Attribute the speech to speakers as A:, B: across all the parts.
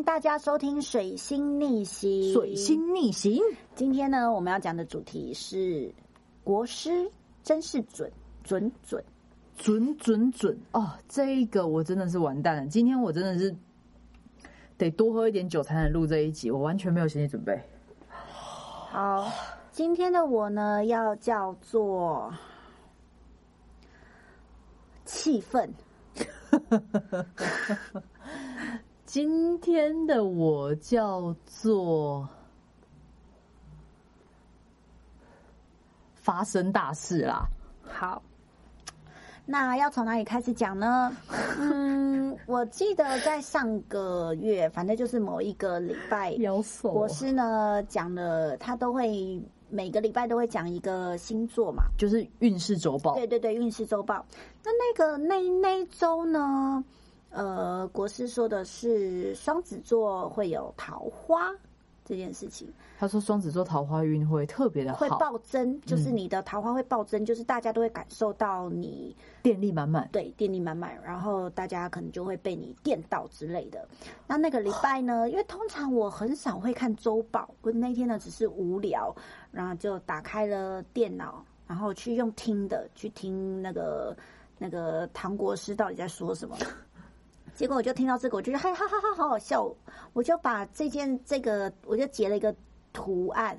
A: 迎大家收听《水星逆行》。
B: 水星逆行，
A: 今天呢，我们要讲的主题是国师真是准准准。
B: 准准准哦！这一个我真的是完蛋了。今天我真的是得多喝一点酒才能录这一集，我完全没有心理准备。
A: 好，今天的我呢，要叫做气氛。
B: 今天的我叫做发生大事啦。
A: 好，那要从哪里开始讲呢？嗯，我记得在上个月，反正就是某一个礼拜，
B: 妖兽
A: 国师呢讲了，他都会每个礼拜都会讲一个星座嘛。
B: 就是运势周报，
A: 对对对，运势周报。那那个那那一周呢？呃，国师说的是双子座会有桃花这件事情，
B: 他说双子座桃花运会特别的好
A: 会
B: 好，
A: 暴增，就是你的桃花会暴增，就是大家都会感受到你
B: 电力满满。
A: 对电力满满，然后大家可能就会被你电到之类的。那那个礼拜呢，因为通常我很少会看周报，我那天呢只是无聊，然后就打开了电脑，然后去用听的去听那个那个唐国师到底在说什么。结果我就听到这个，我就觉得哈哈哈哈好好笑，我就把这件这个我就截了一个图案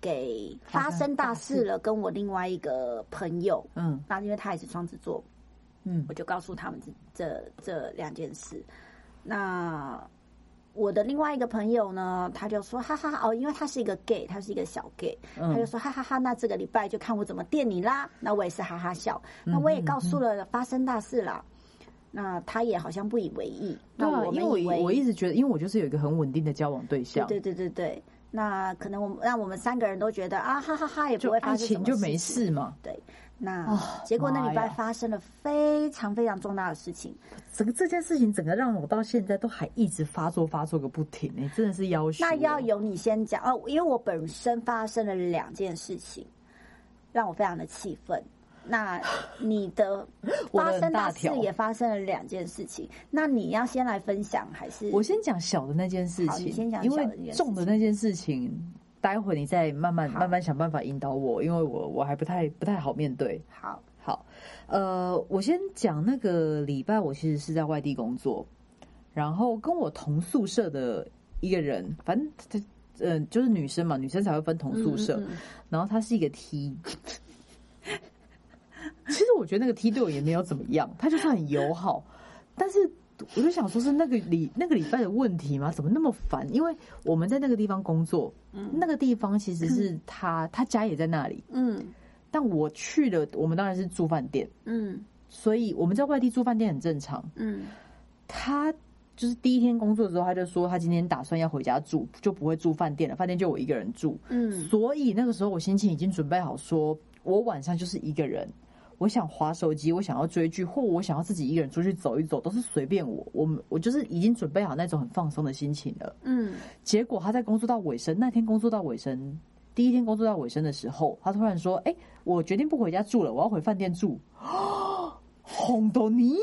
A: 给发生大事了，跟我另外一个朋友，
B: 嗯。
A: 那因为他也是双子座，
B: 嗯。
A: 我就告诉他们这这这两件事。那我的另外一个朋友呢，他就说哈哈哈哦，因为他是一个 gay，他是一个小 gay，、他就
B: 嗯，
A: 说哈哈哈，那这个礼拜就看我怎么电你啦。那我也是哈哈笑，那我也告诉了发生大事啦。那他也好像不以为意。那
B: 对啊，
A: 我
B: 因为
A: 们以为
B: 我我一直觉得，因为我就是有一个很稳定的交往对象，
A: 对对对对对。那可能我们让我们三个人都觉得啊哈哈哈，也不会发生什么
B: 情就没
A: 事
B: 嘛。
A: 对，那、
B: 哦
A: 结果那礼拜发生了非常非常重大的事情。
B: 整个这件事情，整个让我到现在都还一直发作发作个不停，哎，真的是要求。
A: 那要由你先讲哦，因为我本身发生了两件事情，让我非常的气愤。那你的 发生
B: 很大
A: 事也发生了两件事情，那你要先来分享还是
B: 我先讲小的那件事情，
A: 先讲
B: 因为重的那件事情，待会你再慢慢慢慢想办法引导我，因为我我还不太不太好面对。
A: 好？
B: 好，呃，我先讲那个礼拜，我其实是在外地工作，然后跟我同宿舍的一个人，反正他嗯、呃，就是女生嘛，女生才会分同宿舍，
A: 嗯嗯嗯
B: 然后她是一个 T。其实我觉得那个 T 对我也没有怎么样，他就是很友好，但是我就想说，是那个礼那个礼拜的问题吗？怎么那么烦？因为我们在那个地方工作，嗯那个地方其实是 他他家也在那里，
A: 嗯
B: 但我去了，我们当然是住饭店，
A: 嗯
B: 所以我们在外地住饭店很正常。
A: 嗯
B: 他就是第一天工作的时候，他就说他今天打算要回家住，就不会住饭店了，饭店就我一个人住。
A: 嗯
B: 所以那个时候我心情已经准备好说，我晚上就是一个人，我想划手机，我想要追剧，或我想要自己一个人出去走一走，都是随便我。我们我就是已经准备好那种很放松的心情了。
A: 嗯
B: 结果他在工作到尾声，那天工作到尾声，第一天工作到尾声的时候，他突然说：“哎、我决定不回家住了，我要回饭店住。”红豆泥，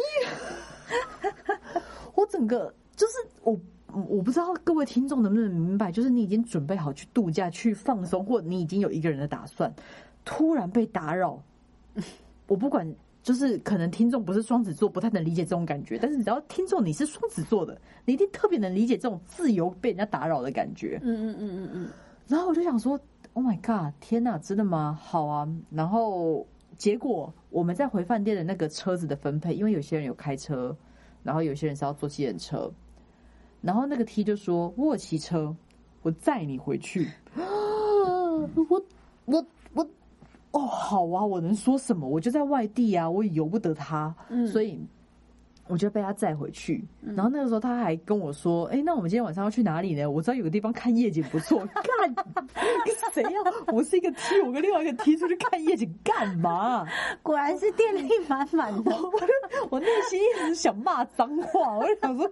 B: 我整个就是我。我不知道各位听众能不能明白，就是你已经准备好去度假、去放松，或你已经有一个人的打算，突然被打扰，我不管，就是可能听众不是双子座，不太能理解这种感觉，但是只要听众你是双子座的，你一定特别能理解这种自由被人家打扰的感觉。
A: 嗯嗯嗯嗯嗯
B: 然后我就想说，Oh my god，天哪，真的吗？好啊。然后结果我们在回饭店的那个车子的分配，因为有些人有开车，然后有些人是要坐计程车，然后那个 T 就说：“我骑车，我载你回去。”我我我，哦，好啊，我能说什么？我就在外地啊，我也由不得他，
A: 嗯
B: 所以我就被他载回去。然后那个时候他还跟我说：“哎、那我们今天晚上要去哪里呢？我知道有个地方看夜景不错。”干，谁要？我是一个 T，我跟另外一个 T 出去看夜景干嘛？
A: 嗯，果然是电力满满的。
B: 我我内心一直想骂脏话，我就想说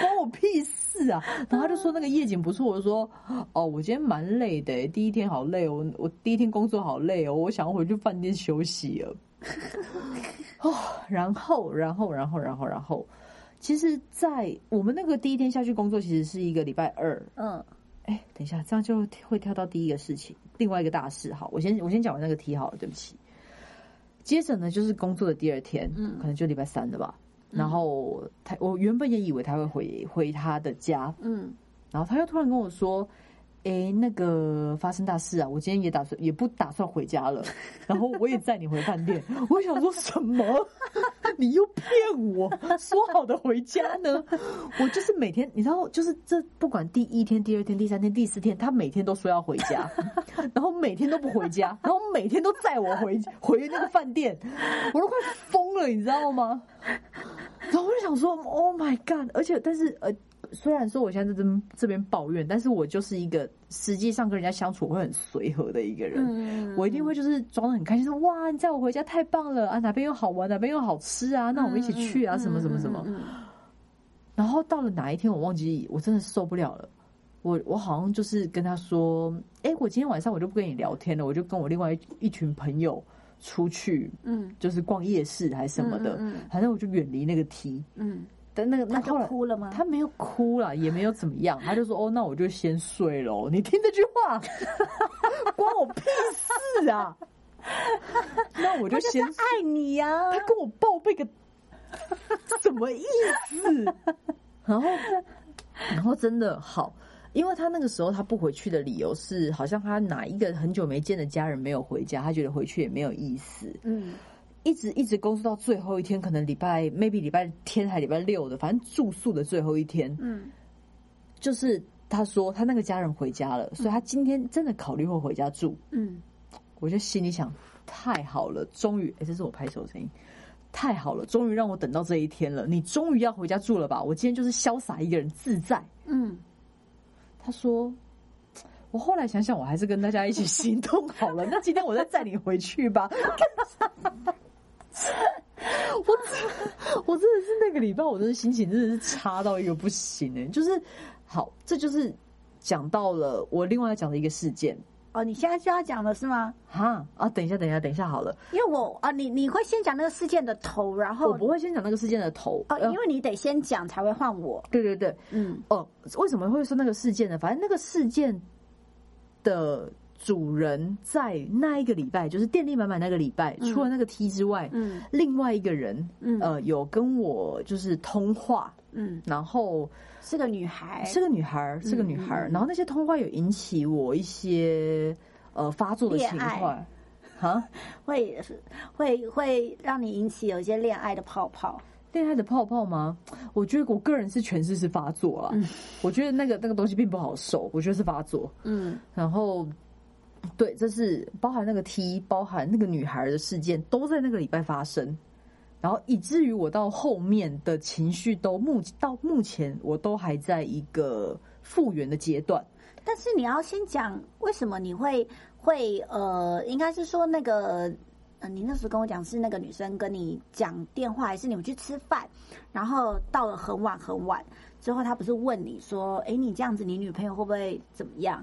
B: 关我屁事啊！然后他就说那个夜景不错，我就说哦，我今天蛮累的，第一天好累哦，我第一天工作好累哦，我想要回去饭店休息了。哦，然后然后然后然后然后，其实，在我们那个第一天下去工作，其实是一个礼拜二。
A: 嗯
B: 哎，等一下，这样就会跳到第一个事情，另外一个大事。好，我先我先讲完那个题好了，对不起。接着呢，就是工作的第二天，
A: 嗯
B: 可能就礼拜三了吧。然后他，我原本也以为他会回回他的家，
A: 嗯
B: 然后他又突然跟我说：“哎，那个发生大事啊，我今天也打算也不打算回家了，然后我也载你回饭店。”我想说什么？你又骗我说好的回家呢？我就是每天，你知道，就是这不管第一天、第二天、第三天、第四天，他每天都说要回家，然后每天都不回家，然后每天都载我回回那个饭店，我都快疯了，你知道吗？然后我就想说，Oh my God！而且，但是呃，虽然说我现在在这边这边抱怨，但是我就是一个实际上跟人家相处会很随和的一个人。
A: 嗯
B: 我一定会就是装的很开心，说哇，你载我回家太棒了啊，哪边又好玩，哪边又好吃啊，那我们一起去啊，什么什么什么。然后到了哪一天，我忘记，我真的受不了了。我我好像就是跟他说，哎，我今天晚上我就不跟你聊天了，我就跟我另外一一群朋友出去，
A: 嗯
B: 就是逛夜市还是什么的，
A: 嗯嗯嗯
B: 反正我就远离那个 T。
A: 嗯，
B: 但那个那
A: 他就
B: 后来
A: 哭了吗？
B: 他没有哭了，也没有怎么样，他就说：“哦，那我就先睡喽。”你听这句话，关我屁事啊！那我就先睡。
A: 爱你呀、
B: 他跟我报备个什么意思？然后，然后真的好，因为他那个时候他不回去的理由是，好像他哪一个很久没见的家人没有回家，他觉得回去也没有意思。
A: 嗯
B: 一直一直工作到最后一天，可能礼拜 maybe 礼拜天还礼拜六的，反正住宿的最后一天，
A: 嗯
B: 就是他说他那个家人回家了，所以他今天真的考虑会回家住。
A: 嗯
B: 我就心里想，太好了，终于，哎、这是我拍手的声音，太好了，终于让我等到这一天了。你终于要回家住了吧？我今天就是潇洒一个人，自在。
A: 嗯，
B: 他说，我后来想想，我还是跟大家一起行动好了。那今天我再载你回去吧。我真 我真的是那个礼拜，我真的心情真的是差到一个不行哎、就是好，这就是讲到了我另外要讲的一个事件
A: 哦，你现在就要讲了是吗？
B: 哈啊，等一下，等一下，等一下好了，
A: 因为我啊，你你会先讲那个事件的头，然后
B: 我不会先讲那个事件的头
A: 哦，
B: 呃
A: 因为你得先讲才会换我。
B: 对对对，
A: 嗯
B: 哦，为什么会说那个事件呢？反正那个事件的主人在那一个礼拜，就是电力满满那个礼拜，
A: 嗯。
B: 除了那个 T 之外，
A: 嗯。
B: 另外一个人，
A: 嗯。
B: 呃，有跟我就是通话，
A: 嗯，
B: 然后
A: 是个女孩，
B: 是个女孩，是个女孩然后那些通话有引起我一些呃发作的情况，哈，
A: 会会会让你引起有一些恋爱的泡泡。
B: 恋爱的泡泡吗？我觉得我个人是诠释是发作啊，我觉得那个那个东西并不好受，我觉得是发作。
A: 嗯。
B: 然后，对，这是包含那个 T，包含那个女孩的事件，都在那个礼拜发生。然后以至于我到后面的情绪都目到目前我都还在一个复原的阶段。
A: 但是你要先讲为什么你会会呃，应该是说那个呃，你那时候跟我讲是那个女生跟你讲电话，还是你们去吃饭，然后到了很晚很晚之后，她不是问你说，哎，你这样子，你女朋友会不会怎么样？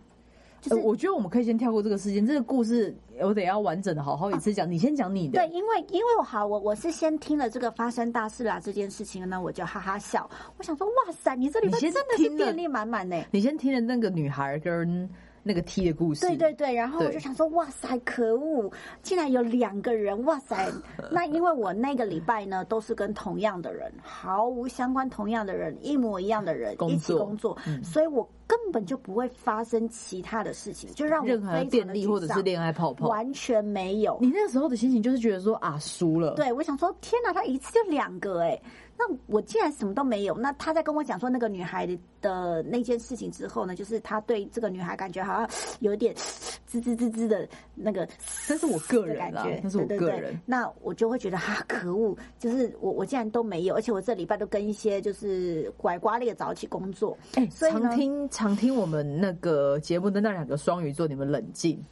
A: 就是、
B: 呃我觉得我们可以先跳过这个事件，这个故事我得要完整的好好一次讲。你先讲你的，
A: 对，因为因为我好，我我是先听了这个发生大事啦这件事情呢，我就哈哈笑。我想说，哇塞，你这礼拜真的是
B: 听了
A: 电力满满呢。
B: 你先听了那个女孩跟那个 T 的故事，
A: 对对对，然后我就想说，哇塞，可恶，竟然有两个人，哇塞！那因为我那个礼拜呢，都是跟同样的人，毫无相关，同样的人，一模一样的人一起工作，
B: 嗯
A: 所以我根本就不会发生其他的事情，就让我
B: 任何
A: 非常的
B: 电力或者是恋爱泡泡，
A: 完全没有。
B: 你那个时候的心情就是觉得说啊输了，
A: 对，我想说，天哪，他一次就两个哎、那我既然什么都没有。那他在跟我讲说那个女孩的那件事情之后呢，就是他对这个女孩感觉好像有点吱吱吱吱的那个，
B: 那是我个人啦
A: 感觉，
B: 那是我个人。
A: 那我就会觉得哈，可恶，就是我我竟然都没有，而且我这礼拜都跟一些就是拐瓜裂枣一起工作。
B: 哎、
A: 所以
B: 常听常听我们那个节目的那两个双鱼座，你们冷静，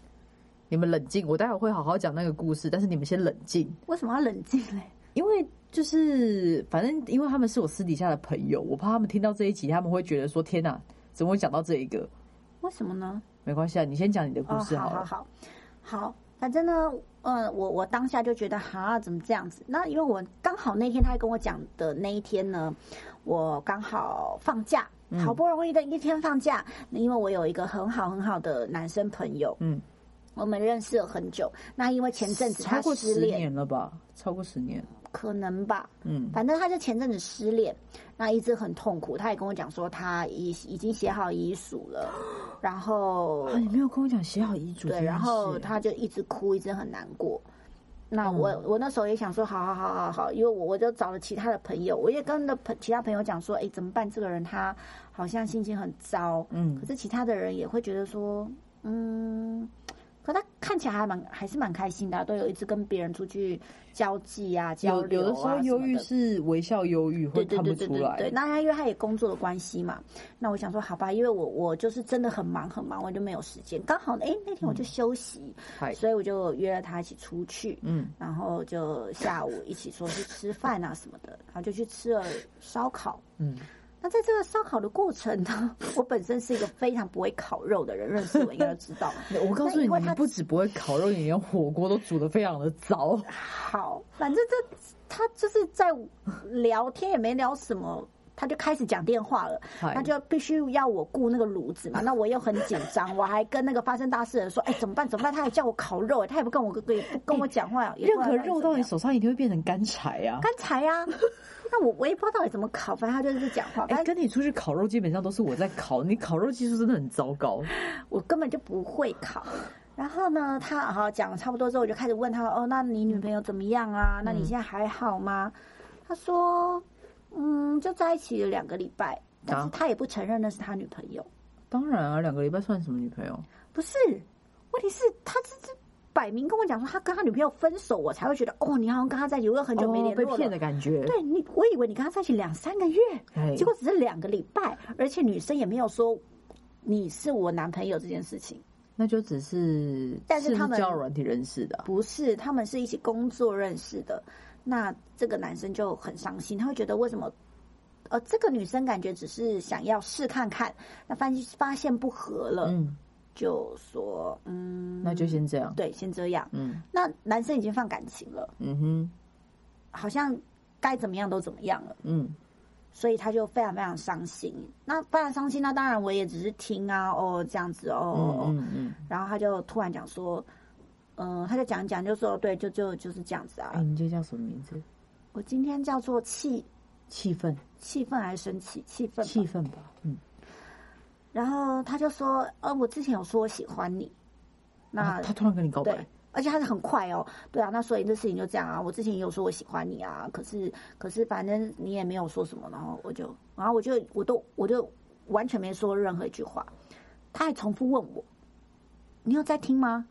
B: 你们冷静。我待会会好好讲那个故事，但是你们先冷静，
A: 为什么要冷静嘞？
B: 因为就是反正因为他们是我私底下的朋友，我怕他们听到这一集，他们会觉得说天哪，怎么会讲到这一个？
A: 为什么呢？
B: 没关系啊，你先讲你的故
A: 哦，
B: 事好了。
A: 好好好好，反正呢，呃，我我当下就觉得哈，怎么这样子？那因为我刚好那天他跟我讲的那一天呢，我刚好放假，好不容易的一天放假，因为我有一个很好很好的男生朋友，
B: 嗯，
A: 我们认识了很久。那因为前阵子他
B: 过十
A: 失恋，
B: 年了吧？超过十年，
A: 可能吧，
B: 嗯
A: 反正他就前阵子失恋，那一直很痛苦。他也跟我讲说，他已已经写好遗嘱了，然后
B: 啊，你没有跟我讲写好遗嘱
A: 对，然后他就一直哭，一直很难过。那我、
B: 嗯
A: 我那时候也想说，好好好好好，因为我我就找了其他的朋友，我也跟的朋其他朋友讲说，哎，怎么办？这个人他好像心情很糟，
B: 嗯
A: 可是其他的人也会觉得说，嗯，可他看起来还蛮还是蛮开心的啊、都有一直跟别人出去交际啊、交流啊
B: 有的时候忧郁是微笑忧郁，会看不出来。
A: 对，那他因为他也工作的关系嘛，那我想说好吧，因为我我就是真的很忙很忙，我就没有时间。刚好哎那天我就休息，
B: 嗨，
A: 所以我就约了他一起出去，
B: 嗯
A: 然后就下午一起说去吃饭啊什么的，然后就去吃了烧烤。
B: 嗯，
A: 那在这个烧烤的过程呢，我本身是一个非常不会烤肉的人，认识我应该都知道。
B: 我告诉你，你不止不会烤肉，你连火锅都煮的非常的糟。
A: 好，反正这他就是在聊天，也没聊什么。他就开始讲电话了，
B: 嗨
A: 他就必须要我雇那个炉子嘛，那我又很紧张，我还跟那个发生大事的人说，哎、怎么办？怎么办？他还叫我烤肉，他也不跟我也不跟我讲话，也
B: 任何肉到你手上一定会变成干柴啊！
A: 干柴呀、那我我也不知道到底怎么烤，反正他就是讲话，
B: 哎、跟你出去烤肉基本上都是我在烤，你烤肉技术真的很糟糕。
A: 我根本就不会烤。然后呢，他好讲了差不多之后，我就开始问他哦，那你女朋友怎么样啊？那你现在还好吗？他说，嗯，就在一起了两个礼拜，但是
B: 啊
A: 他也不承认那是他女朋友。
B: 当然啊，两个礼拜算什么女朋友？
A: 不是，问题是他这这摆明跟我讲说他跟他女朋友分手，我才会觉得哦，你好像跟他在一起，我有很久没
B: 哦
A: 联络了。
B: 被骗的感觉。
A: 对你，我以为你跟他在一起两三个月，
B: 哎
A: 结果只是两个礼拜，而且女生也没有说你是我男朋友这件事情。
B: 那就只是，
A: 但是他们
B: 不交友软体认识的啊、
A: 不是，他们是一起工作认识的。那这个男生就很伤心，他会觉得为什么？呃，这个女生感觉只是想要试看看，那发现发现不合了，
B: 嗯，
A: 就说嗯，
B: 那就先这样。
A: 对，先这样。
B: 嗯
A: 那男生已经放感情了，
B: 嗯哼，
A: 好像该怎么样都怎么样了，
B: 嗯
A: 所以他就非常非常伤心。那非常伤心，那当然我也只是听啊，哦这样子哦
B: 嗯嗯。
A: 然后他就突然讲说，嗯、他就讲一讲，就说对，就就就是这样子啊。
B: 哎、你这叫什么名字？
A: 我今天叫做气
B: 气氛，
A: 气氛还是生气？气氛。
B: 气氛吧。嗯，
A: 然后他就说，呃，我之前有说我喜欢你，那、
B: 啊他突然跟你告白，，
A: 而且他是很快哦，对啊，那所以这事情就这样啊。我之前也有说我喜欢你啊，可是可是反正你也没有说什么，然后我就然后我就我都我就完全没说任何一句话，他还重复问我，你有在听吗？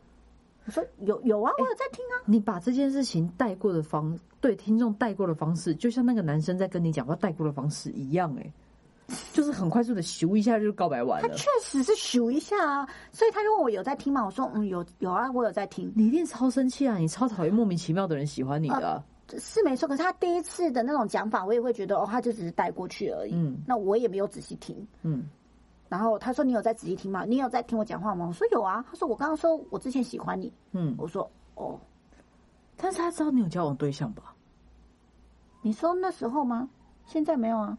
A: 我说有有啊，我有在听啊。
B: 你把这件事情带过的方对听众带过的方式，就像那个男生在跟你讲话带过的方式一样、哎，就是很快速的咻一下就告白完了。
A: 他确实是咻一下啊，所以他就问我有在听吗？我说嗯有有啊，我有在听。
B: 你一定超生气啊！你超讨厌莫名其妙的人喜欢你的啊、
A: 是没错，可是他第一次的那种讲法，我也会觉得哦，他就只是带过去而已。
B: 嗯
A: 那我也没有仔细听。
B: 嗯，
A: 然后他说：“你有在仔细听吗？你有在听我讲话吗？”我说：“有啊。”他说：“我刚刚说我之前喜欢你。”
B: 嗯，
A: 我说：“哦，
B: 但是他知道你有交往对象吧？
A: 你说那时候吗？现在没有啊。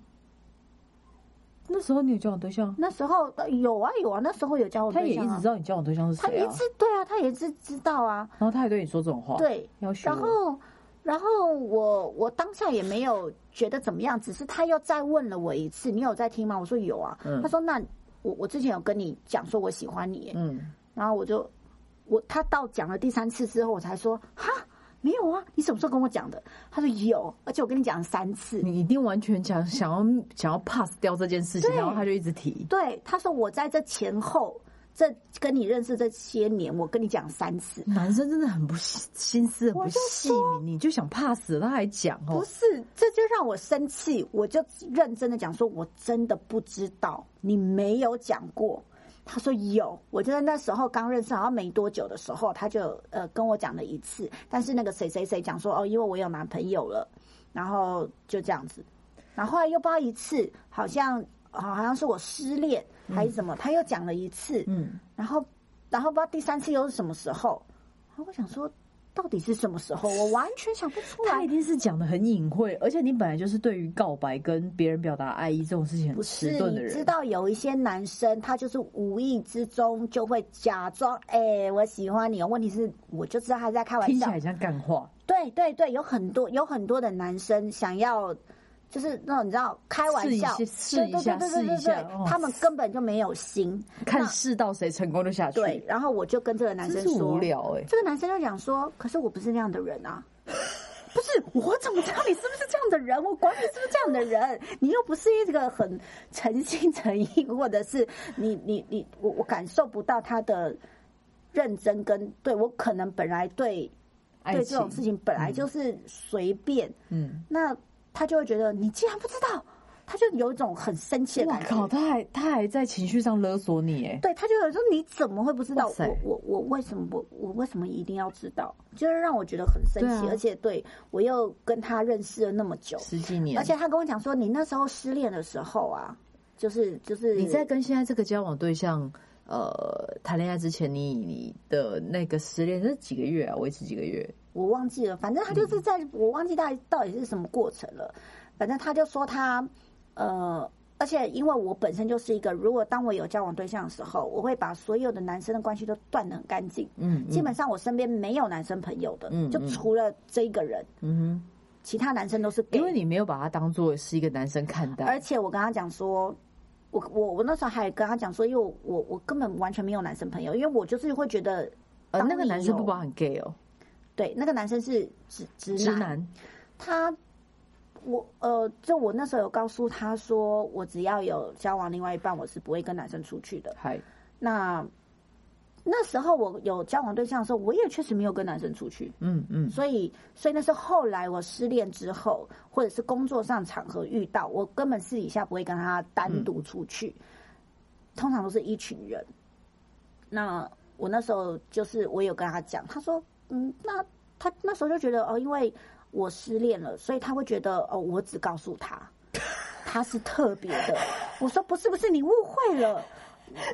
B: 那时候你有交往对象，
A: 那时候呃有啊有啊，那时候有交往
B: 他也
A: 对象、啊。
B: 一直知道你交往对象是谁啊
A: 他一直，对啊，他也是知道啊。
B: 然后他还对你说这种话，，
A: 对，
B: 要求
A: 然后，然后我我当下也没有觉得怎么样，只是他又再问了我一次，你有在听吗？我说有啊。
B: 嗯
A: 他说那我我之前有跟你讲说我喜欢你，
B: 嗯，
A: 然后我就我他到讲了第三次之后，我才说哈没有啊，你什么时候跟我讲的？他说有，而且我跟你讲了三次。
B: 你一定完全想想要想要 pass 掉这件事情，然后他就一直提，
A: 对，他说我在这前后这跟你认识这些年，我跟你讲三次。
B: 男生真的很不细心思很不细腻，你就想 pass 了，他还讲哦，
A: 不是，这就让我生气，我就认真的讲说，我真的不知道，你没有讲过。他说有，我就在那时候刚认识，好像没多久的时候，他就呃跟我讲了一次，但是那个谁谁谁讲说哦，因为我有男朋友了，然后就这样子，然后后来又不知道一次，好像好好像是我失恋还是什么，他又讲了一次，
B: 嗯，
A: 然后然后不知道第三次又是什么时候，然后我想说，到底是什么时候？我完全想不出来
B: 他一。定是讲的很隐晦，而且你本来就是对于告白跟别人表达爱意这种事情很迟钝的人。
A: 你知道有一些男生，他就是无意之中就会假装，哎、我喜欢你哦。问题是，我就知道他在开玩笑
B: 听起来。像干话，
A: 对对对，有很多有很多的男生想要，就是那种你知道开玩笑，
B: 试一下试一下
A: 他们根本就没有心。
B: 看试到谁成功就下去。
A: 对，，然后我就跟这个男生说，
B: 无聊哎、
A: 这个男生就讲说，可是我不是那样的人啊。不是，我怎么知道你是不是这样的人？我管你是不是这样的人，你又不是一个很诚心诚意，或者是你你你，我我感受不到他的认真跟对我可能本来对对这种事情本来就是随便，
B: 嗯，
A: 那他就会觉得你竟然不知道，他就有一种很生气的感
B: 哇靠，
A: 觉。
B: 他还他还在情绪上勒索你哎，
A: 对，他就有说你怎么会不知道我我我为什么我我为什么一定要知道？就是让我觉得很生气，
B: 啊
A: 而且对我又跟他认识了那么久，
B: 十几年，
A: 而且他跟我讲说，你那时候失恋的时候啊，就是就是
B: 你在跟现在这个交往对象呃谈恋爱之前，你你的那个失恋是几个月啊？维持几个月？
A: 我忘记了，反正他
B: 嗯
A: 就是在、我忘记到底到底是什么过程了。反正他就说他呃，而且因为我本身就是一个，如果当我有交往对象的时候，我会把所有的男生的关系都断得很干净。
B: 嗯，
A: 基本上我身边没有男生朋友的，就
B: 嗯就
A: 除了这一个人，
B: 嗯哼
A: 其他男生都是。
B: 因为你没有把他当做是一个男生看待，
A: 而且我跟他讲说，我我我那时候还跟他讲说，因为我我我根本完全没有男生朋友，因为我就是会觉得，
B: 呃，那个男生不包含 gay 哦，
A: 对，那个男生是直直
B: 直男，
A: 他，我呃，就我那时候有告诉他说，我只要有交往另外一半，我是不会跟男生出去的。
B: 嗨，
A: 那那时候我有交往对象的时候，我也确实没有跟男生出去。
B: 嗯嗯，
A: 所以，所以那是后来我失恋之后，或者是工作上场合遇到，我根本私底下不会跟他单独出去，通常都是一群人。那我那时候就是我有跟他讲，他说，嗯，那他那时候就觉得哦，因为我失恋了，所以他会觉得哦，我只告诉他，他是特别的。我说不是不是，你误会了。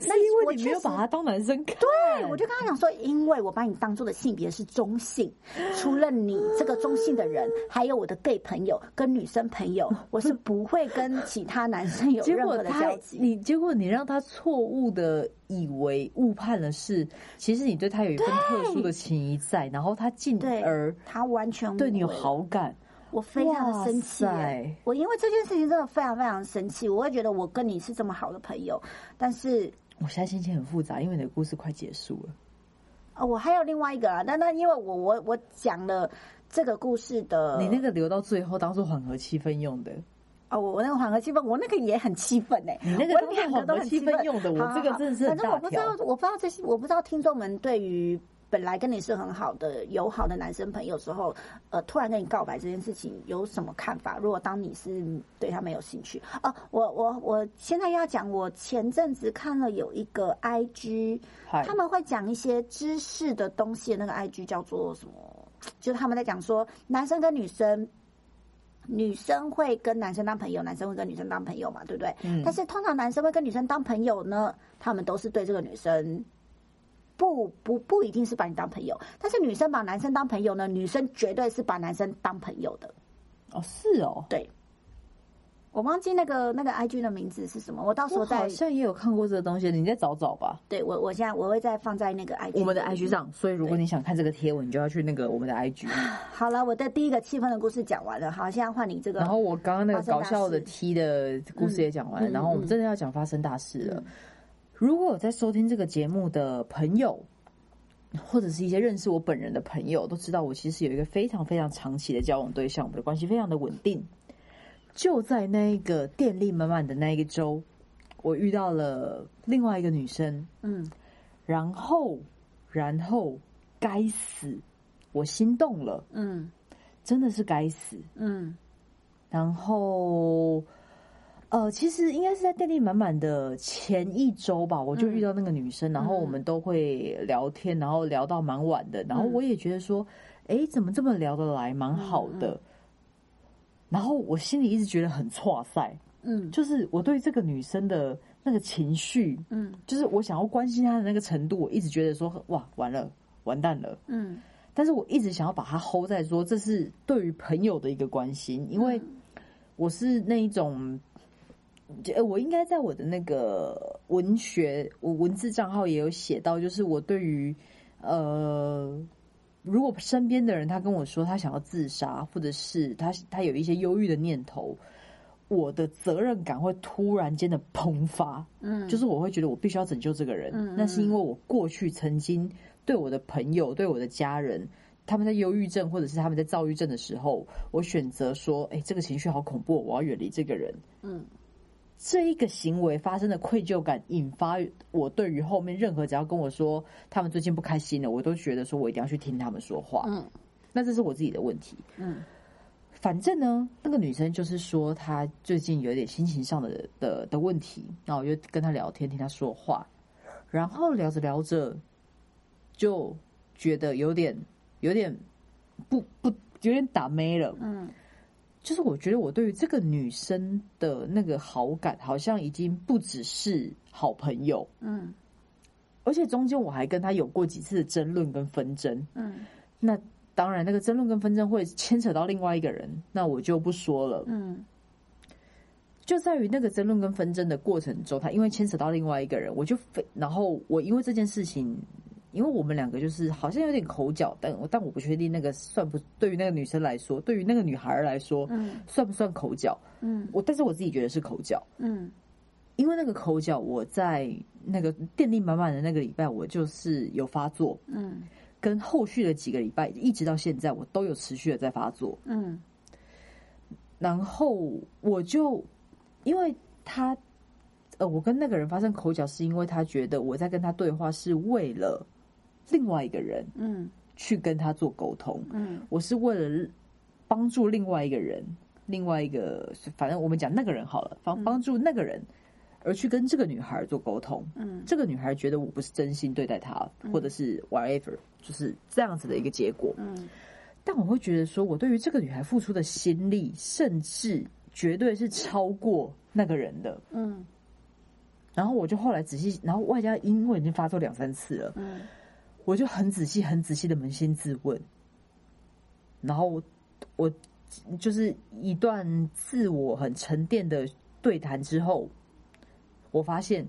B: 是因为你没有把他当男生看，
A: 对，我就跟他讲说，因为我把你当做的性别是中性，除了你这个中性的人，还有我的 gay 朋友跟女生朋友，我是不会跟其他男生有
B: 结
A: 任何的交集。
B: 你结果你让他错误的以为误判了是，其实你对他有一份特殊的情谊在，然后他进而
A: 他完全
B: 对你有好感，
A: 我非常的生气。我因为这件事情真的非常非常生气，我会觉得我跟你是这么好的朋友，但是
B: 我现在心情很复杂，因为你的故事快结束了。
A: 哦，我还有另外一个啊，那那因为我我我讲了这个故事的，
B: 你那个留到最后当做缓和气氛用的，
A: 哦，我我那个缓和气氛，我那个也很气愤哎、
B: 你那个当做
A: 我两个
B: 缓和气氛用的，我这个真的是
A: 反正我不知道。，我不知道这些，我不知道听众们对于本来跟你是很好的友好的男生朋友时候，呃，突然跟你告白这件事情有什么看法？如果当你是对他没有兴趣，哦、我我我现在要讲，我前阵子看了有一个 IG，他们会讲一些知识的东西，那个 IG 叫做什么？就是他们在讲说，男生跟女生，女生会跟男生当朋友，男生会跟女生当朋友嘛，对不对？
B: 嗯
A: 但是通常男生会跟女生当朋友呢，他们都是对这个女生不不不一定是把你当朋友，但是女生把男生当朋友呢，女生绝对是把男生当朋友的。
B: 哦，是哦，
A: 对，我忘记那个那个 IG 的名字是什么，我到时候
B: 再好像也有看过这个东西，你再找找吧。
A: 对我我现在我会再放在那个 IG
B: 我们的 IG 上，所以如果你想看这个贴文，你就要去那个我们的 IG。
A: 好了，我的第一个气氛的故事讲完了，好，现在换你这个。
B: 然后我刚刚那个搞笑的 T 的故事也讲完然后我们真的要讲发生大事了。如果有在收听这个节目的朋友，或者是一些认识我本人的朋友，都知道我其实有一个非常非常长期的交往对象，我们的关系非常的稳定。就在那一个电力满满的那一个周，我遇到了另外一个女生，
A: 嗯。
B: 然后，然后该死，我心动了，
A: 嗯。
B: 真的是该死。
A: 嗯。
B: 然后，呃，其实应该是在电力满满的前一周吧，我就遇到那个女生，然后我们都会聊天，然后聊到蛮晚的，然后我也觉得说，哎、怎么这么聊得来，蛮好的。然后我心里一直觉得很挫塞，
A: 嗯。
B: 就是我对这个女生的那个情绪，
A: 嗯。
B: 就是我想要关心她的那个程度，我一直觉得说，哇，完了，完蛋了。
A: 嗯。
B: 但是我一直想要把她 hold 在说，这是对于朋友的一个关心，因为我是那一种，呃，我应该在我的那个文学我文字账号也有写到，就是我对于呃，如果身边的人他跟我说他想要自杀，或者是他他有一些忧郁的念头，我的责任感会突然间的迸发，
A: 嗯，
B: 就是我会觉得我必须要拯救这个人，
A: 嗯嗯
B: 那是因为我过去曾经对我的朋友、对我的家人，他们在忧郁症或者是他们在躁郁症的时候，我选择说，哎、这个情绪好恐怖，我要远离这个人。
A: 嗯
B: 这一个行为发生的愧疚感，引发我对于后面任何只要跟我说他们最近不开心了，我都觉得说我一定要去听他们说话。
A: 嗯
B: 那这是我自己的问题。
A: 嗯
B: 反正呢，那个女生就是说她最近有点心情上的的的问题，然后我就跟她聊天，听她说话，然后聊着聊着，就觉得有点有点不不有点打妹了。
A: 嗯
B: 就是我觉得我对于这个女生的那个好感，好像已经不只是好朋友，
A: 嗯
B: 而且中间我还跟她有过几次的争论跟纷争。
A: 嗯
B: 那当然，那个争论跟纷争会牵扯到另外一个人，那我就不说了。
A: 嗯
B: 就在于那个争论跟纷争的过程中，他因为牵扯到另外一个人，我就非，然后我因为这件事情，因为我们两个就是好像有点口角，但但我不确定那个算不对于那个女生来说，对于那个女孩来说，
A: 嗯。
B: 算不算口角？
A: 嗯。
B: 我但是我自己觉得是口角，
A: 嗯。
B: 因为那个口角，我在那个电力满满的那个礼拜，我就是有发作，
A: 嗯。
B: 跟后续的几个礼拜一直到现在，我都有持续的在发作。
A: 嗯。
B: 然后我就因为他，呃，我跟那个人发生口角，是因为他觉得我在跟他对话是为了另外一个人
A: 嗯。
B: 去跟他做沟通，
A: 嗯。
B: 我是为了帮助另外一个人，另外一个反正我们讲那个人好了，帮帮助那个人。而去跟这个女孩做沟通，
A: 嗯。
B: 这个女孩觉得我不是真心对待她，或者是 whatever，就是这样子的一个结果。
A: 嗯。
B: 但我会觉得说，我对于这个女孩付出的心力，甚至绝对是超过那个人的。
A: 嗯。
B: 然后我就后来仔细，然后外加因为已经发作两三次了，
A: 嗯
B: 我就很仔细、很仔细的扪心自问，然后我我就是一段自我很沉淀的对谈之后，我发现，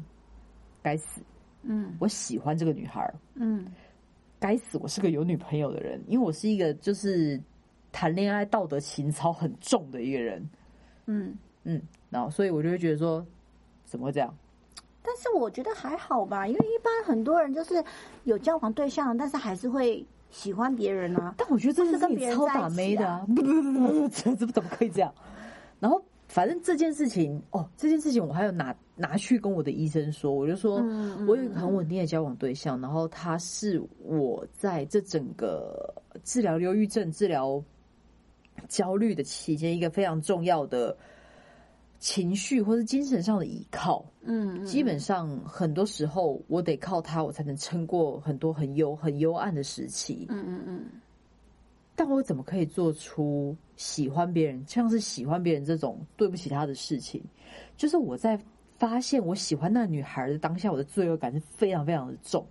B: 该死，
A: 嗯
B: 我喜欢这个女孩，
A: 嗯
B: 该死，我是个有女朋友的人，因为我是一个就是谈恋爱道德情操很重的一个人，
A: 嗯。
B: 嗯，然后所以我就会觉得说，怎么会这样？
A: 但是我觉得还好吧，因为一般很多人就是有交往对象，但是还是会喜欢别人啊。
B: 但我觉得这
A: 是跟别
B: 情超打妹的！不不不不不，这这怎么可以这样？然后反正这件事情哦，这件事情我还有拿拿去跟我的医生说，我就说我有一个很稳定的交往对象，然后他是我在这整个治疗忧郁症、治疗焦虑的期间一个非常重要的情绪或是精神上的依靠。
A: 嗯，
B: 基本上很多时候我得靠他，我才能撑过很多很幽很幽暗的时期。
A: 嗯嗯嗯
B: 但我怎么可以做出喜欢别人，像是喜欢别人这种对不起他的事情？就是我在发现我喜欢那个女孩的当下，我的罪恶感是非常非常的重。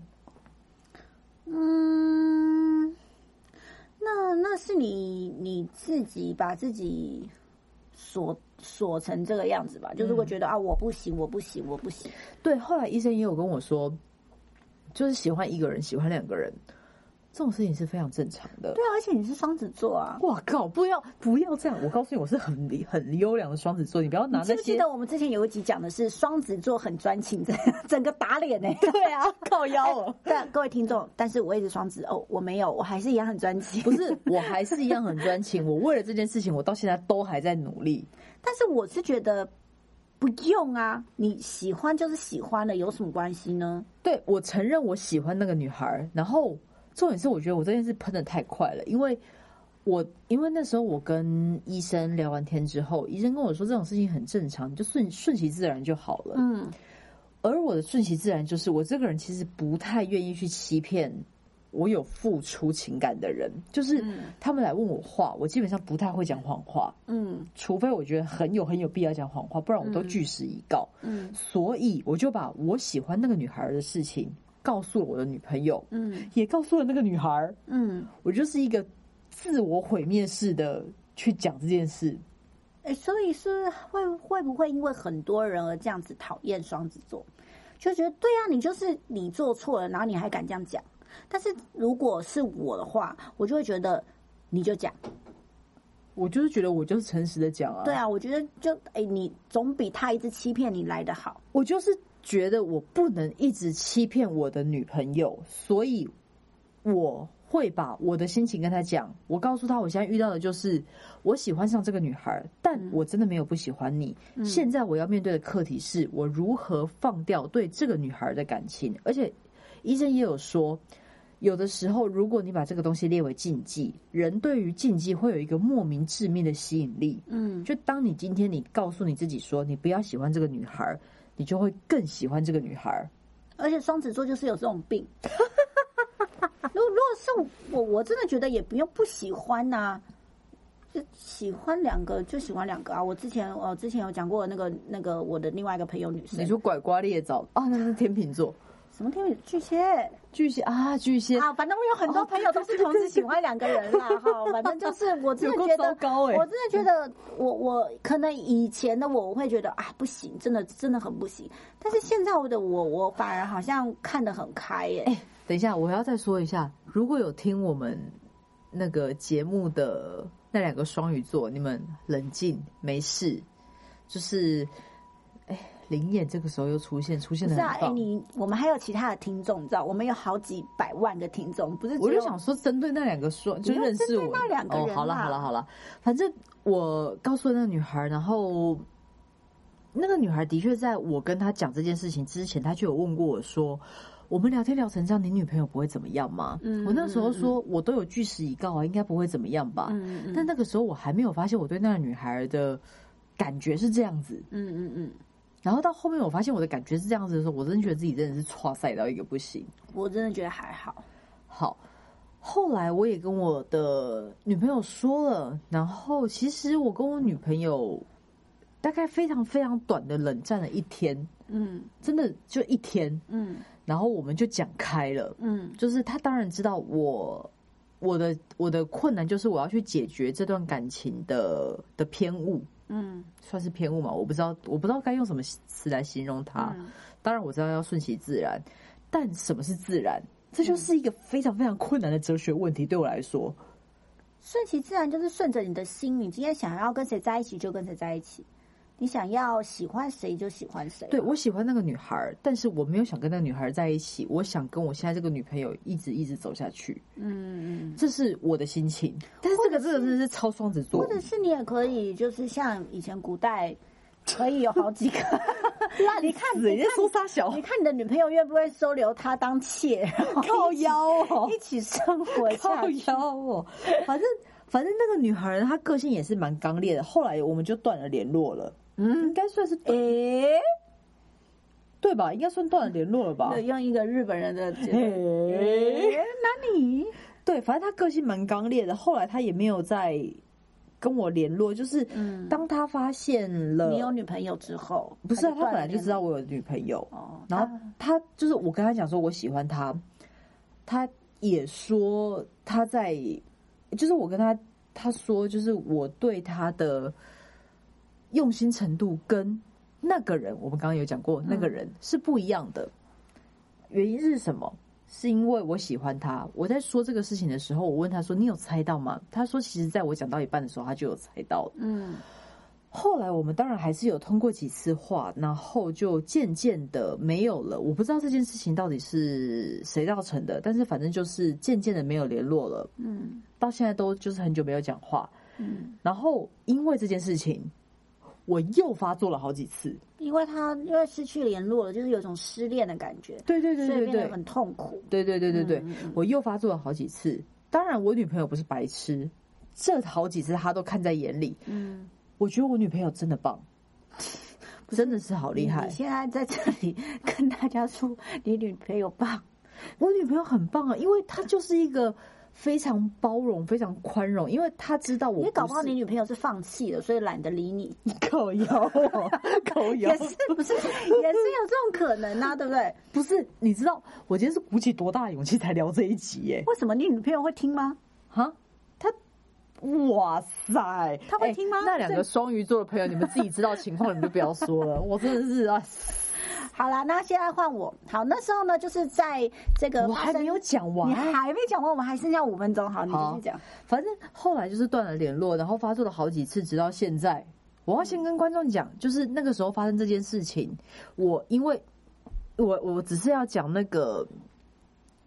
A: 嗯，那那是你你自己把自己锁锁成这个样子吧？就是会觉得、啊，我不行，我不行，我不行。
B: 对，后来医生也有跟我说，就是喜欢一个人，喜欢两个人，这种事情是非常正常的。
A: 对啊，而且你是双子座啊。
B: 哇靠！不要不要这样！我告诉你，我是很很优良的双子座，你不要拿那些
A: 你记得我们之前有一集讲的是双子座很专情，整整个打脸呢、
B: 对啊，靠腰哦。
A: 对啊，各位听众，但是我也是双子哦，我没有，我还是一样很专情。
B: 不是，我还是一样很专情。我为了这件事情，我到现在都还在努力。
A: 但是我是觉得不用啊，你喜欢就是喜欢了，有什么关系呢？
B: 对我承认我喜欢那个女孩，然后重点是我觉得我这件事喷的太快了，因为我因为那时候我跟医生聊完天之后，医生跟我说这种事情很正常，你就顺顺其自然就好了。
A: 嗯。
B: 而我的顺其自然就是我这个人其实不太愿意去欺骗我有付出情感的人，就是他们来问我话，我基本上不太会讲谎话，
A: 嗯。
B: 除非我觉得很有很有必要讲谎话，不然我都据实以告。
A: 嗯。
B: 所以我就把我喜欢那个女孩的事情告诉了我的女朋友，
A: 嗯
B: 也告诉了那个女孩儿，
A: 嗯，
B: 我就是一个自我毁灭式的去讲这件事。
A: 哎，所以是会会不会因为很多人而这样子讨厌双子座，就觉得对啊，你就是你做错了，然后你还敢这样讲。但是如果是我的话，我就会觉得你就讲，
B: 我就是觉得我就是诚实的讲啊，
A: 对啊，我觉得就哎，你总比他一直欺骗你来的好。
B: 我就是觉得我不能一直欺骗我的女朋友，所以我会把我的心情跟她讲。我告诉她，我现在遇到的就是我喜欢上这个女孩，但我真的没有不喜欢你。现在我要面对的课题是我如何放掉对这个女孩的感情，而且医生也有说。有的时候，如果你把这个东西列为禁忌，人对于禁忌会有一个莫名致命的吸引力。
A: 嗯，
B: 就当你今天你告诉你自己说你不要喜欢这个女孩，你就会更喜欢这个女孩。
A: 而且双子座就是有这种病。如 果如果是我，我真的觉得也不用不喜欢呐、就喜欢两个就喜欢两个啊。我之前呃之前有讲过那个那个我的另外一个朋友女生，
B: 你说拐瓜裂枣啊，那是天秤座，
A: 什么天秤巨蟹。
B: 巨蟹啊，巨蟹。
A: 啊？反正我有很多朋友都是同时喜欢两个人啦，哈，反正就是我真的觉得，
B: 糟糕欸。
A: 我真的觉得我我可能以前的我我会觉得啊不行，真的真的很不行。但是现在我的我我反而好像看得很开耶、
B: 哎、等一下，我要再说一下，如果有听我们那个节目的那两个双鱼座，你们冷静没事，就是哎，灵眼这个时候又出现，出现
A: 不是啊，哎。你我们还有其他的听众，你知道，我们有好几百万个听众，不是？
B: 我就想说，针对那两个说，就
A: 不
B: 认识我
A: 那两个
B: 哦，
A: 人
B: 好了好了好了，反正我告诉那个女孩，然后那个女孩的确在我跟她讲这件事情之前，她就有问过我说。我们聊天聊成这样，你女朋友不会怎么样吗？
A: 嗯
B: 我那时候说，我都有据实以告啊，应该不会怎么样吧。
A: 嗯嗯
B: 但那个时候我还没有发现我对那个女孩的感觉是这样子。
A: 嗯嗯嗯，
B: 然后到后面我发现我的感觉是这样子的时候，我真的觉得自己真的是挫赛到一个不行。
A: 我真的觉得还好。
B: 好，后来我也跟我的女朋友说了，然后其实我跟我女朋友大概非常非常短的冷战了一天，
A: 嗯
B: 真的就一天，
A: 嗯
B: 然后我们就讲开了。
A: 嗯
B: 就是他当然知道我我的我的困难，就是我要去解决这段感情的的偏误，
A: 嗯
B: 算是偏误嘛？我不知道，我不知道该用什么词来形容它。
A: 嗯
B: 当然我知道要顺其自然，但什么是自然？这就是一个非常非常困难的哲学问题，对我来说。
A: 顺其自然就是顺着你的心，你今天想要跟谁在一起就跟谁在一起，你想要喜欢谁就喜欢谁。
B: 对我喜欢那个女孩，但是我没有想跟那个女孩在一起，我想跟我现在这个女朋友一直一直走下去，
A: 嗯嗯，
B: 这是我的心情。但是这个这个真的是超双子座
A: 或，者是你也可以，就是像以前古代，可以有好几个。那你看，
B: 人家
A: 你看
B: 说傻小
A: 你看你的女朋友愿不愿意收留他当妾，
B: 靠腰哦，
A: 一起生活下
B: 靠？腰哦，反正反正那个女孩她个性也是蛮刚烈的，后来我们就断了联络了，应
A: 嗯，
B: 该算是断。
A: 诶，
B: 对吧？应该算断了联络了吧？
A: 有用一个日本人的这个，
B: 诶？
A: 诶那你
B: 对，反正他个性蛮刚烈的，后来他也没有再跟我联络，就是
A: 嗯。
B: 当他发现了
A: 你有女朋友之后，
B: 不是啊，
A: 他
B: 本来就知道我有女朋友，
A: 哦，
B: 然后他就是我跟他讲说我喜欢他，他也说他在，就是我跟他他说就是我对他的用心程度跟那个人，我们刚刚有讲过，那个人是不一样的。原因是什么？是因为我喜欢他。我在说这个事情的时候，我问他说：“你有猜到吗？”他说：“其实在我讲到一半的时候，他就有猜到了。”
A: 嗯
B: 后来我们当然还是有通过几次话，然后就渐渐的没有了。我不知道这件事情到底是谁造成的，但是反正就是渐渐的没有联络了，
A: 嗯
B: 到现在都就是很久没有讲话。
A: 嗯，
B: 然后因为这件事情，我又发作了好几次。
A: 因为他因为失去联络了，就是有一种失恋的感觉，
B: 对对对对对
A: 很痛苦。
B: 对对对对对，
A: 嗯嗯嗯
B: 我又发作了好几次。当然，我女朋友不是白痴，这好几次她都看在眼里。
A: 嗯，
B: 我觉得我女朋友真的棒，真的是好厉害
A: 你。现在在这里跟大家说，你女朋友棒，
B: 我女朋友很棒啊，因为她就是一个非常包容、非常宽容，因为他知道我
A: 你搞不好你女朋友是放弃了，所以懒得理你，
B: 口油哦，口油
A: 也是不是？也是有这种可能啊，对不对？
B: 不是？你知道我今天是鼓起多大的勇气才聊这一集耶？
A: 为什么你女朋友会听吗？
B: 哈，他，哇塞，
A: 他会听吗
B: 哎那两个双鱼座的朋友，你们自己知道情况，你们就不要说了。我真的是啊，
A: 好啦，那现在换我。好，那时候呢，就是在这个
B: 我还没有讲完
A: 你。还没讲完，我们还剩下五分钟。好，你继续讲。
B: 反正后来就是断了联络，然后发作了好几次，直到现在。我要先跟观众讲，就是那个时候发生这件事情，我因为我我只是要讲那个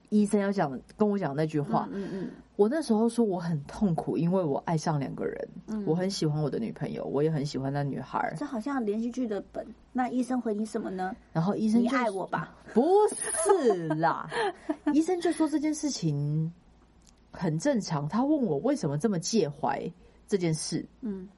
B: 医生要讲跟我讲那句话，
A: 嗯嗯
B: 我那时候说我很痛苦，因为我爱上两个人，
A: 嗯
B: 我很喜欢我的女朋友，我也很喜欢那女孩，
A: 这好像连续剧的本。那医生回你什么呢？
B: 然后医生
A: 你
B: 就
A: 爱我吧？
B: 不是啦，医生就说这件事情很正常。他问我为什么这么介怀这件事，
A: 嗯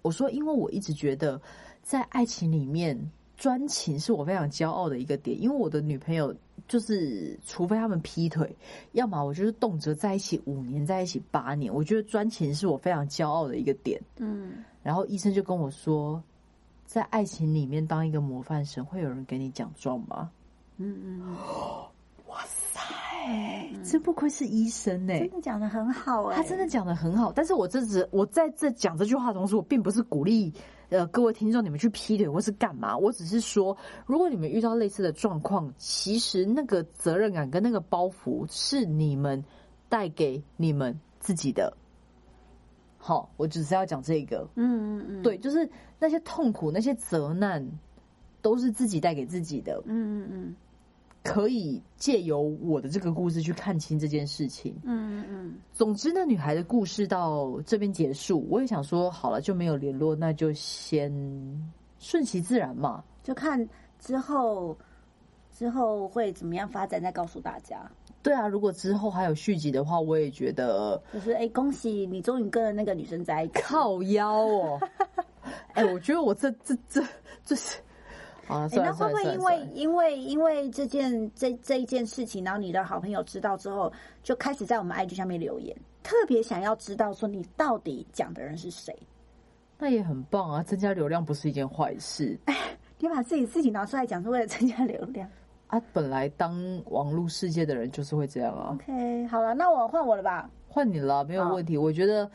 B: 我说因为我一直觉得在爱情里面专情是我非常骄傲的一个点，因为我的女朋友就是除非他们劈腿，要么我就是动辄在一起五年，在一起八年，我觉得专情是我非常骄傲的一个点。
A: 嗯，
B: 然后医生就跟我说，在爱情里面当一个模范生，会有人给你奖状吗？
A: 嗯嗯哇
B: 塞，真不愧是医生呢、
A: 真的讲的很好哎、
B: 他真的讲的很好，但是我这只我在这讲这句话的同时，我并不是鼓励呃各位听众你们去劈腿或是干嘛，我只是说，如果你们遇到类似的状况，其实那个责任感跟那个包袱是你们带给你们自己的。好，我只是要讲这个，
A: 嗯嗯嗯，
B: 对，就是那些痛苦、那些责难，都是自己带给自己的，
A: 嗯嗯嗯
B: 可以借由我的这个故事去看清这件事情。
A: 嗯嗯嗯，
B: 总之，那女孩的故事到这边结束，我也想说，好了，就没有联络，那就先顺其自然嘛。
A: 就看之后之后会怎么样发展，再告诉大家。
B: 对啊，如果之后还有续集的话，我也觉得
A: 就是哎、恭喜你终于跟了那个女生在一起。
B: 靠腰哦。哎、我觉得我这这这这是
A: 那会不会因为因为因为这件这这一件事情，然后你的好朋友知道之后，就开始在我们 IG 上面留言，特别想要知道说你到底讲的人是谁？
B: 那也很棒啊，增加流量不是一件坏事
A: 你把自己事情拿出来讲，是为了增加流量。
B: 啊。本来当网络世界的人就是会这样啊。
A: OK，好了，那我换我了吧。
B: 换你了，没有问题。我觉得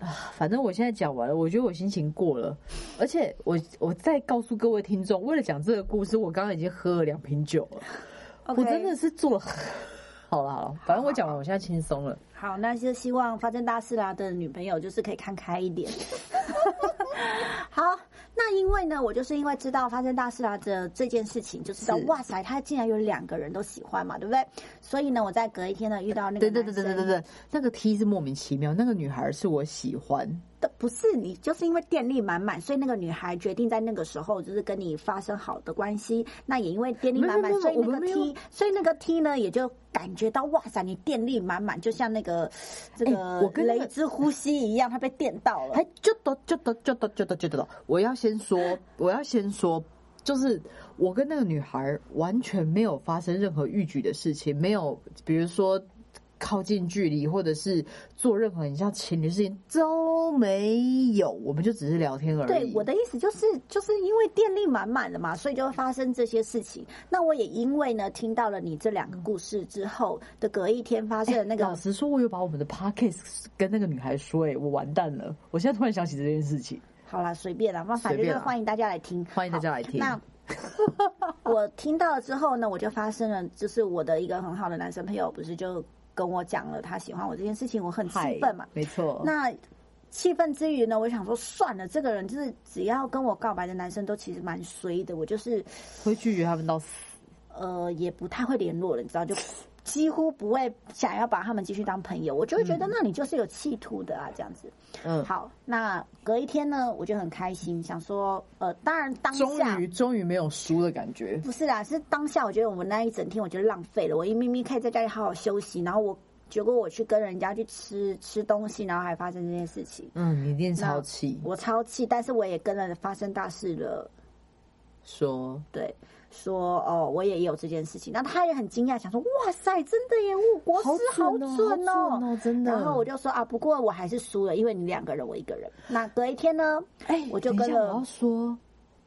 B: 啊，反正我现在讲完了，我觉得我心情过了。而且我我再告诉各位听众，为了讲这个故事，我刚刚已经喝了两瓶酒了。我真的是做了。好了好了，反正我讲完，我现在轻松了。
A: 好，那就希望发生大事啦的女朋友就是可以看开一点。好，那因为呢，我就是因为知道发生大事啦的这件事情，就知道
B: 是
A: 哇塞，他竟然有两个人都喜欢嘛，对不对？所以呢，我在隔一天呢遇到那个
B: 对对对对对对对，那个 T 是莫名其妙，那个女孩是我喜欢。
A: 的不是你，就是因为电力满满，所以那个女孩决定在那个时候就是跟你发生好的关系。那也因为电力满满所以那个 T，所以那个 T 呢也就感觉到哇塞，你电力满满，就像那个这
B: 哎
A: 个
B: 我跟那个
A: 雷之呼吸一样，他被电到了。
B: 哎，就得就得就得就得就得，我要先说，我要先说，就是我跟那个女孩完全没有发生任何逾矩的事情，没有，比如说靠近距离，或者是做任何你像情侣的事情都没有，我们就只是聊天而已。
A: 对，我的意思就是，就是因为电力满满了嘛，所以就会发生这些事情。那我也因为呢，听到了你这两个故事之后的隔一天发生的那个
B: 老实说，我有把我们的 podcast 跟那个女孩说、哎，我完蛋了，我现在突然想起这件事情，
A: 好啦，随便啦，那反正就是欢迎大家来听，
B: 欢迎大家来听。
A: 那 我听到了之后呢，我就发生了，就是我的一个很好的男生朋友，不是就跟我讲了他喜欢我这件事情，我很气愤嘛。
B: 没错。
A: 那气愤之余呢，我想说算了，这个人就是只要跟我告白的男生都其实蛮衰的，我就是
B: 会拒绝他们到死。
A: 呃也不太会联络了，你知道就。几乎不会想要把他们继续当朋友，我就会觉得，那你就是有企图的啊，这样子。
B: 嗯，
A: 好，那隔一天呢，我就很开心，想说，呃，当然当下
B: 终于终于没有输的感觉。
A: 不是啦，是当下我觉得我们那一整天我觉得浪费了，我一明明可以在家里好好休息，然后我结果我去跟人家去吃吃东西，然后还发生这件事情，
B: 嗯，你一定
A: 那
B: 超气。
A: 我超气，但是我也跟了发生大事了
B: 说
A: 对，说哦，我也有这件事情。那他也很惊讶，想说哇塞，真的耶，我国师好
B: 准哦，真的。
A: 然后我就说啊，不过我还是输了，因为你两个人，我一个人。那隔一天呢，
B: 哎，
A: 我就跟
B: 我要说，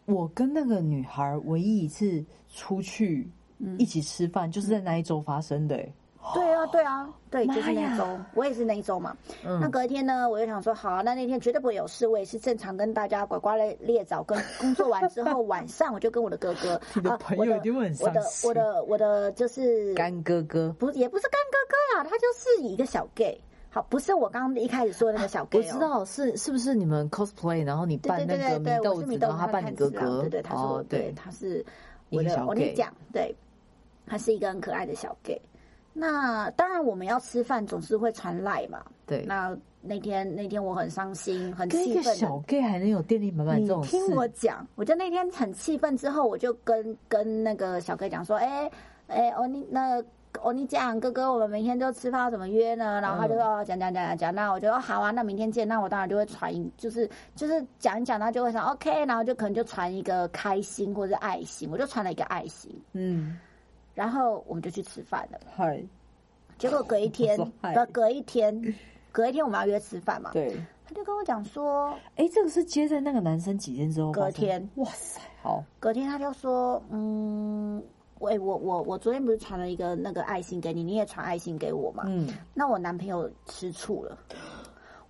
B: 我跟那个女孩唯一一次出去
A: 嗯
B: 一起吃饭，就是在那一周发生的、哎
A: 对啊，对啊，对，就是那一周，我也是那一周嘛。那
B: 嗯，
A: 隔一天呢，我就想说，好、啊，那那天绝对不会有事，我也是正常跟大家呱呱列列早，跟工作完之后晚上，我就跟我的哥哥，
B: 你的
A: 啊
B: 朋友一定会很
A: 我的
B: 伤心
A: 我的我的就是
B: 干哥哥，
A: 不也不是干哥哥啦，他就是一个小 gay。好，不是我刚刚一开始说的那个小 gay，、哦、
B: 我知道是是不是你们 cosplay，然后你
A: 对
B: 扮那个
A: 米豆子，
B: 然后他扮你哥哥，
A: 对对，他是我，
B: 哦
A: 对，
B: 对，
A: 他是我的我跟你讲，对，他是一个很可爱的小 gay。那当然，我们要吃饭总是会传赖嘛。
B: 对。
A: 那那天那天我很伤心，很气愤
B: 小 gay 还能有电力满满
A: 你
B: 这种事，
A: 听我讲，我就那天很气愤，之后我就跟跟那个小 gay 讲说，哎、哎，欧尼那欧尼讲哥哥，我们明天就吃饭要怎么约呢？然后他就说哦讲讲讲讲讲，那我就说好啊，那明天见。那我当然就会传一，就是就是讲一讲，他就会想 OK，然后就可能就传一个开心或者爱心，我就传了一个爱心，
B: 嗯，
A: 然后我们就去吃饭了。
B: 嗨，
A: 结果隔一天，
B: 我说嗨
A: 不隔一天，隔一天我们要约吃饭嘛，
B: 对，
A: 他就跟我讲说，
B: 哎，这个是接在那个男生几天之后，
A: 隔天。
B: 哇塞，好，
A: 隔天他就说，嗯，喂，我我我昨天不是传了一个那个爱心给你，你也传爱心给我嘛？
B: 嗯，
A: 那我男朋友吃醋了。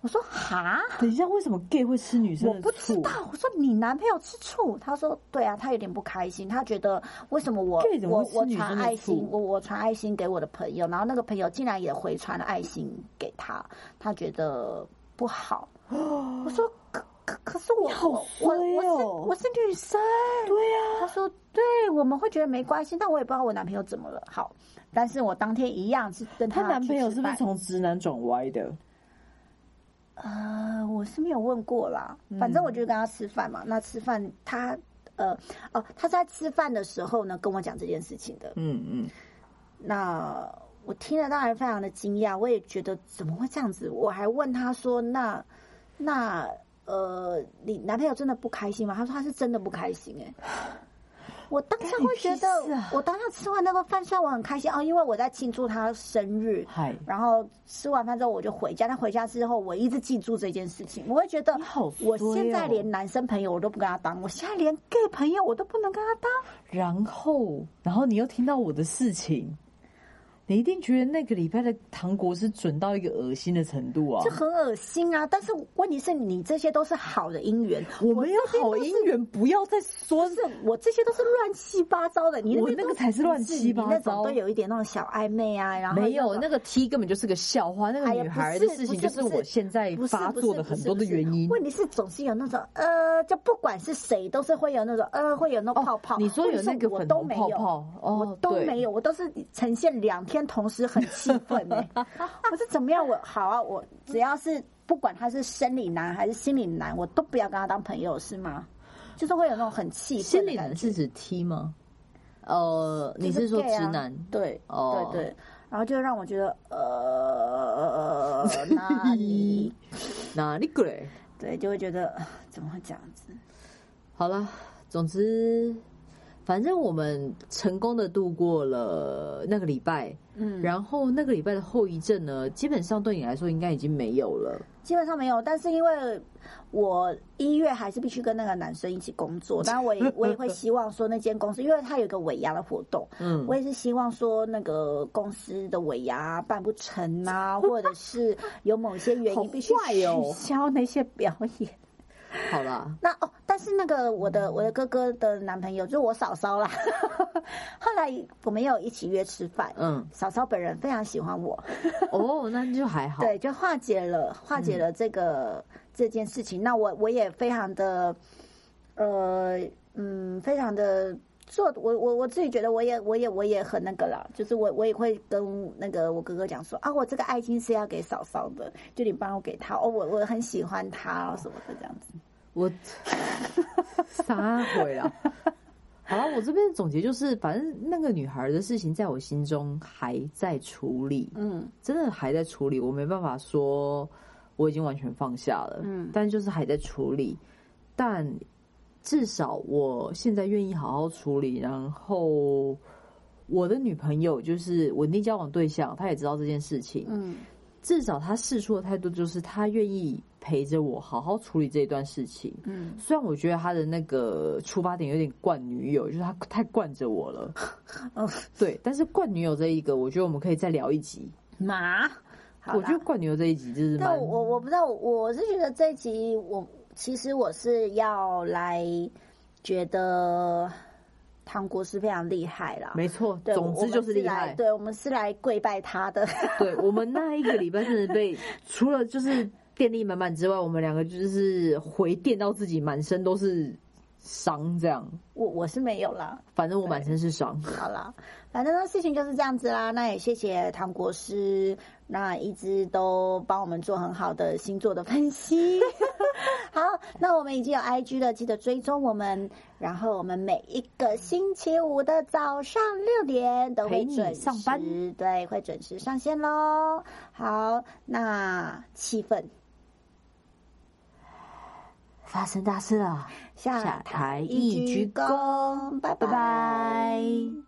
A: 我说哈，
B: 等一下，为什么 gay 会吃女生的
A: 我不知道。我说你男朋友吃醋，他说对啊，他有点不开心，他觉得为什么我
B: 么
A: 我我传爱心，我我传爱心给我的朋友，然后那个朋友竟然也回传了爱心给他，他觉得不好。我说 可可可是我
B: 好
A: 我我
B: 衰
A: 我是
B: 哦
A: 我是女生，
B: 对呀、
A: 他说：“对，我们会觉得没关系，但我也不知道我男朋友怎么了。好，但是我当天一样是跟
B: 她男朋友是不是从直男转歪的？
A: 呃，我是没有问过啦。反正我就跟他吃饭嘛。那吃饭他呃哦，他在吃饭的时候呢跟我讲这件事情的。
B: 嗯嗯，
A: 那我听了当然非常的惊讶，我也觉得怎么会这样子？我还问他说：那那呃，你男朋友真的不开心吗？他说他是真的不开心、欸。我当下会觉得我当下吃完那个饭，虽然我很开心哦，因为我在庆祝他生日，
B: 嗨，
A: 然后吃完饭之后我就回家，但回家之后我一直记住这件事情，我会觉得我
B: 哦
A: 现在连男生朋友我都不跟他当，我现在连 gay 朋友我都不能跟他当。
B: 然后然后你又听到我的事情，你一定觉得那个礼拜的糖果是准到一个恶心的程度啊
A: 这！很恶心啊！但是问题是你这些都是好的姻缘，
B: 我没有好姻缘，不要再说
A: 是，我这些都是乱七八糟的。你
B: 我
A: 边都
B: 那个才是乱七八糟
A: 那种都有一点那种小暧昧啊，然后
B: 没有
A: 那
B: 那个 T 根本就是个笑话，那个女孩的事情就是我现在发作的很多的原因。
A: 问题是总是有那种呃，就不管是谁，都是会有那种呃，会有那种泡泡。
B: 哦你说有那个
A: 我都没有
B: 泡泡哦
A: 我都没有，我都是呈现两天同时很气愤哎。我是怎么样？我好啊，我只要是不管他是生理男还是心理男，我都不要跟他当朋友，是吗？就是会有那种很气
B: 心
A: 愤的感觉。
B: 理男是指 T 吗？呃，你
A: 是
B: 说直男？
A: 对，
B: 哦
A: 对对，然后就让我觉得呃，哪 里
B: 哪里鬼？
A: 对就会觉得呃怎么会这样子？
B: 好了，总之，反正我们成功的度过了那个礼拜，
A: 嗯，
B: 然后那个礼拜的后遗症呢，基本上对你来说应该已经没有了。
A: 基本上没有，但是因为我一月还是必须跟那个男生一起工作，当然我也我也会希望说那间公司，因为他有一个尾牙的活动，
B: 嗯
A: 我也是希望说那个公司的尾牙办不成啊，或者是有某些原因 必须取消那些表演。
B: 好啦，
A: 那哦，但是那个我的我的哥哥的男朋友就是我嫂嫂啦，后来我们也有一起约吃饭，
B: 嗯，
A: 嫂嫂本人非常喜欢我，
B: 哦，那就还好。
A: 对，就化解了化解了这个、这件事情。那我我也非常的，呃，嗯，非常的做，我我我自己觉得我也我也我也很那个了，就是我我也会跟那个我哥哥讲说啊，我这个爱心是要给嫂嫂的，就你帮我给他哦，我我很喜欢他哦什么的这样子。
B: 我撒回了。好了，我这边总结就是，反正那个女孩的事情在我心中还在处理，
A: 嗯
B: 真的还在处理，我没办法说我已经完全放下了，
A: 嗯
B: 但就是还在处理。但至少我现在愿意好好处理，然后我的女朋友就是稳定交往对象，她也知道这件事情。
A: 嗯
B: 至少她示出的态度就是她愿意陪着我好好处理这一段事情。
A: 嗯，
B: 虽然我觉得她的那个出发点有点惯女友，就是她太惯着我了。
A: 嗯，
B: 对，但是惯女友这一个，我觉得我们可以再聊一集。
A: 嘛，
B: 我觉得惯女友这一集就是蛮
A: 但我我不知道，我是觉得这一集我其实我是要来觉得唐国师非常厉害啦。
B: 没错，
A: 对，
B: 总之就是厉害。
A: 对，我们是来跪拜他的。
B: 对我们那一个礼拜真的被 除了就是电力满满之外，我们两个就是回电到自己满身都是伤，这样。
A: 我我是没有啦。
B: 反正我满身是伤。
A: 好啦，反正呢事情就是这样子啦。那也谢谢唐国师，那一直都帮我们做很好的星座的分析。好，那我们已经有 IG 了，记得追踪我们。然后我们每一个星期五的早上六点都会准
B: 上班
A: 时，对，会准时上线喽。好，那气氛
B: 发生大事了，
A: 下
B: 下台
A: 一鞠
B: 一鞠
A: 躬，拜。
B: 拜拜